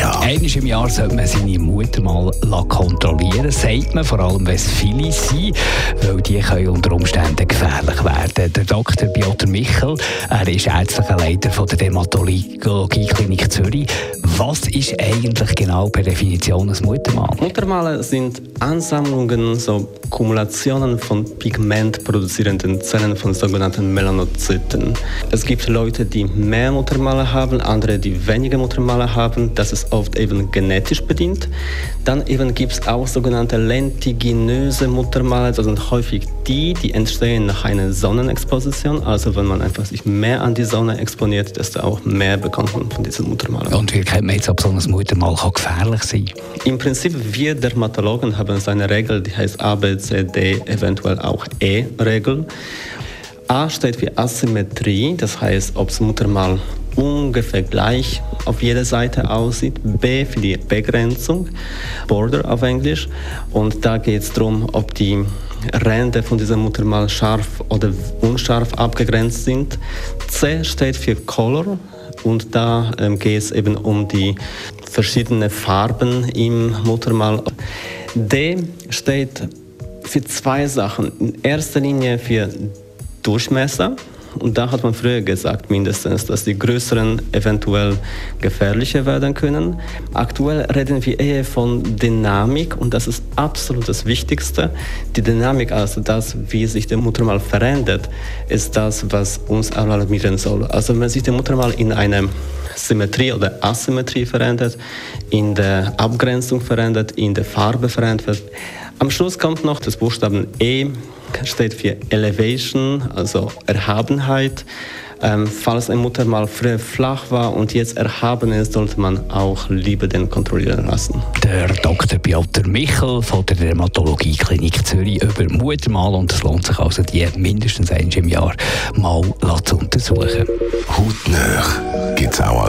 dermatologie-klinik.ch. Einmal im Jahr sollte man seine Mutter mal kontrollieren sagt man, vor allem wenn es viele sind, weil die können unter Umständen gefährlich werden. Der Dr. Piotr Michel, er ist ärztlicher Leiter von der Dermatologie Klinik Zürich. Was ist eigentlich genau per Definition ein Muttermal? Muttermale sind Ansammlungen, so Kumulationen von pigmentproduzierenden Zellen von sogenannten Melanozyten. Es gibt Leute, die mehr Muttermale Muttermale haben, andere, die weniger Muttermale haben. Das ist oft eben genetisch bedingt. Dann eben gibt es auch sogenannte lentiginöse Muttermale. Das sind häufig die, die entstehen nach einer Sonnenexposition. Also wenn man einfach sich mehr an die Sonne exponiert, desto auch mehr bekommt man von diesen Muttermalen. Und wie kennt man jetzt, ob so ein Muttermal kann gefährlich sein Im Prinzip, wir Dermatologen haben so eine Regel, die heißt A, B, C, D, eventuell auch E-Regel. A steht für Asymmetrie, das heißt, ob das Muttermal ungefähr gleich auf jeder Seite aussieht. B für die Begrenzung, Border auf Englisch. Und da geht es darum, ob die Ränder von diesem Muttermal scharf oder unscharf abgegrenzt sind. C steht für Color und da ähm, geht es eben um die verschiedenen Farben im Muttermal. D steht für zwei Sachen. In erster Linie für Durchmesser. Und da hat man früher gesagt, mindestens, dass die größeren eventuell gefährlicher werden können. Aktuell reden wir eher von Dynamik und das ist absolut das Wichtigste. Die Dynamik, also das, wie sich der Muttermal verändert, ist das, was uns alarmieren soll. Also wenn sich der Muttermal in eine Symmetrie oder Asymmetrie verändert, in der Abgrenzung verändert, in der Farbe verändert. Am Schluss kommt noch das Buchstaben E steht für Elevation, also Erhabenheit. Ähm, falls ein Muttermal früher flach war und jetzt erhaben ist, sollte man auch lieber den kontrollieren lassen. Der Dr. Piotr Michel von der Dermatologie Klinik Zürich über Muttermal und es lohnt sich also, die mindestens einmal im Jahr mal zu untersuchen. Hautnöch